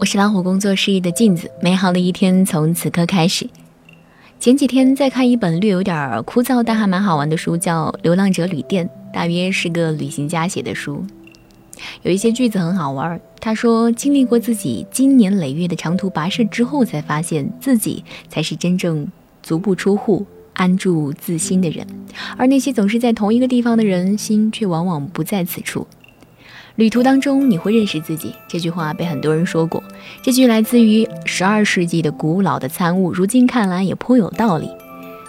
我是老虎工作室的镜子，美好的一天从此刻开始。前几天在看一本略有点枯燥但还蛮好玩的书，叫《流浪者旅店》，大约是个旅行家写的书。有一些句子很好玩。他说：“经历过自己经年累月的长途跋涉之后，才发现自己才是真正足不出户、安住自心的人，而那些总是在同一个地方的人，心却往往不在此处。”旅途当中，你会认识自己。这句话被很多人说过。这句来自于十二世纪的古老的参悟，如今看来也颇有道理。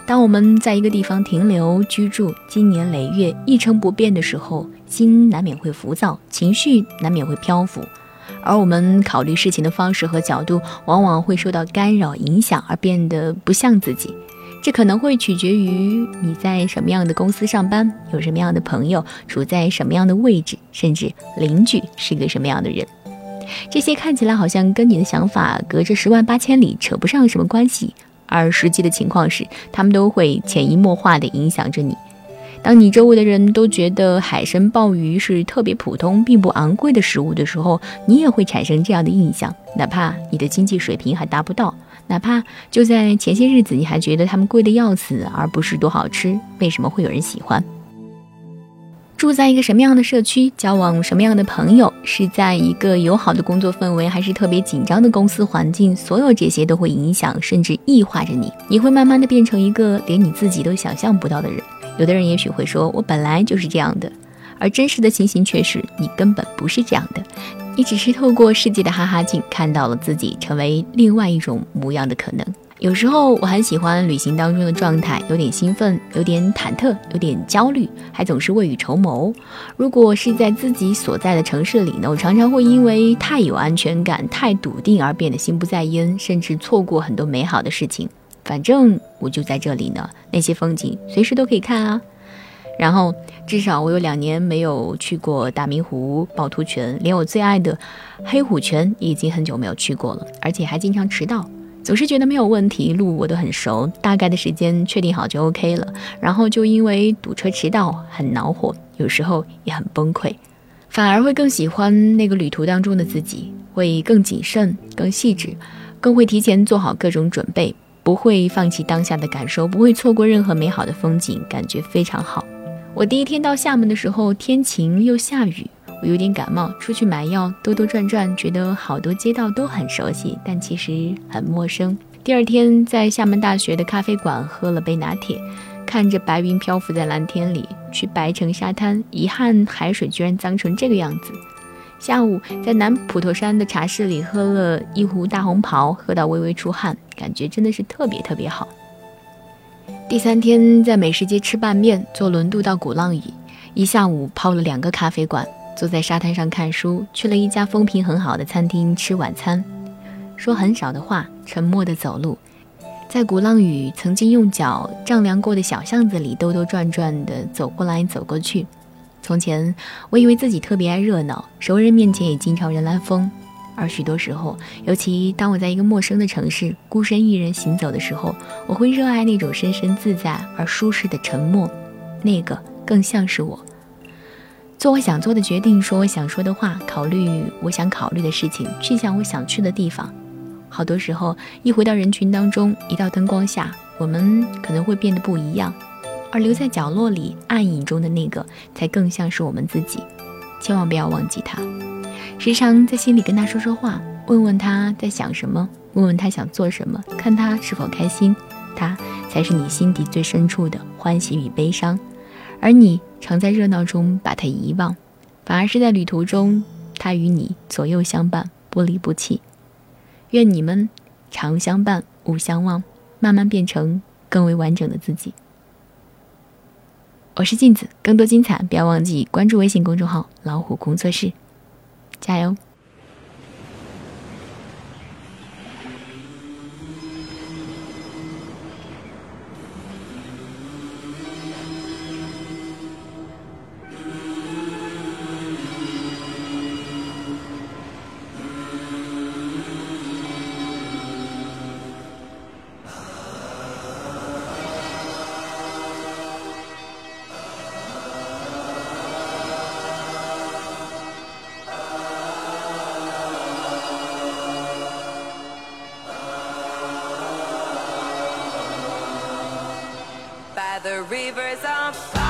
当我们在一个地方停留居住，经年累月一成不变的时候，心难免会浮躁，情绪难免会漂浮，而我们考虑事情的方式和角度，往往会受到干扰影响，而变得不像自己。这可能会取决于你在什么样的公司上班，有什么样的朋友，处在什么样的位置，甚至邻居是个什么样的人。这些看起来好像跟你的想法隔着十万八千里，扯不上什么关系，而实际的情况是，他们都会潜移默化地影响着你。当你周围的人都觉得海参鲍鱼是特别普通并不昂贵的食物的时候，你也会产生这样的印象，哪怕你的经济水平还达不到。哪怕就在前些日子，你还觉得它们贵的要死，而不是多好吃，为什么会有人喜欢？住在一个什么样的社区，交往什么样的朋友，是在一个友好的工作氛围，还是特别紧张的公司环境？所有这些都会影响，甚至异化着你。你会慢慢的变成一个连你自己都想象不到的人。有的人也许会说，我本来就是这样的，而真实的情形却是你根本不是这样的。你只是透过世界的哈哈镜，看到了自己成为另外一种模样的可能。有时候我很喜欢旅行当中的状态，有点兴奋，有点忐忑，有点焦虑，还总是未雨绸缪。如果是在自己所在的城市里呢，我常常会因为太有安全感、太笃定而变得心不在焉，甚至错过很多美好的事情。反正我就在这里呢，那些风景随时都可以看啊。然后，至少我有两年没有去过大明湖、趵突泉，连我最爱的黑虎泉也已经很久没有去过了，而且还经常迟到，总是觉得没有问题，路我都很熟，大概的时间确定好就 OK 了。然后就因为堵车迟到很恼火，有时候也很崩溃，反而会更喜欢那个旅途当中的自己，会更谨慎、更细致，更会提前做好各种准备，不会放弃当下的感受，不会错过任何美好的风景，感觉非常好。我第一天到厦门的时候，天晴又下雨，我有点感冒，出去买药，兜兜转转，觉得好多街道都很熟悉，但其实很陌生。第二天在厦门大学的咖啡馆喝了杯拿铁，看着白云漂浮在蓝天里，去白城沙滩，遗憾海水居然脏成这个样子。下午在南普陀山的茶室里喝了一壶大红袍，喝到微微出汗，感觉真的是特别特别好。第三天在美食街吃拌面，坐轮渡到鼓浪屿，一下午泡了两个咖啡馆，坐在沙滩上看书，去了一家风评很好的餐厅吃晚餐，说很少的话，沉默的走路，在鼓浪屿曾经用脚丈量过的小巷子里兜兜转转的走过来走过去。从前我以为自己特别爱热闹，熟人面前也经常人来疯。而许多时候，尤其当我在一个陌生的城市孤身一人行走的时候，我会热爱那种深深自在而舒适的沉默，那个更像是我。做我想做的决定，说我想说的话，考虑我想考虑的事情，去向我想去的地方。好多时候，一回到人群当中，一到灯光下，我们可能会变得不一样，而留在角落里暗影中的那个，才更像是我们自己。千万不要忘记他。时常在心里跟他说说话，问问他在想什么，问问他想做什么，看他是否开心，他才是你心底最深处的欢喜与悲伤。而你常在热闹中把他遗忘，反而是在旅途中，他与你左右相伴，不离不弃。愿你们常相伴，勿相忘，慢慢变成更为完整的自己。我是镜子，更多精彩，不要忘记关注微信公众号“老虎工作室”。加油！The rivers of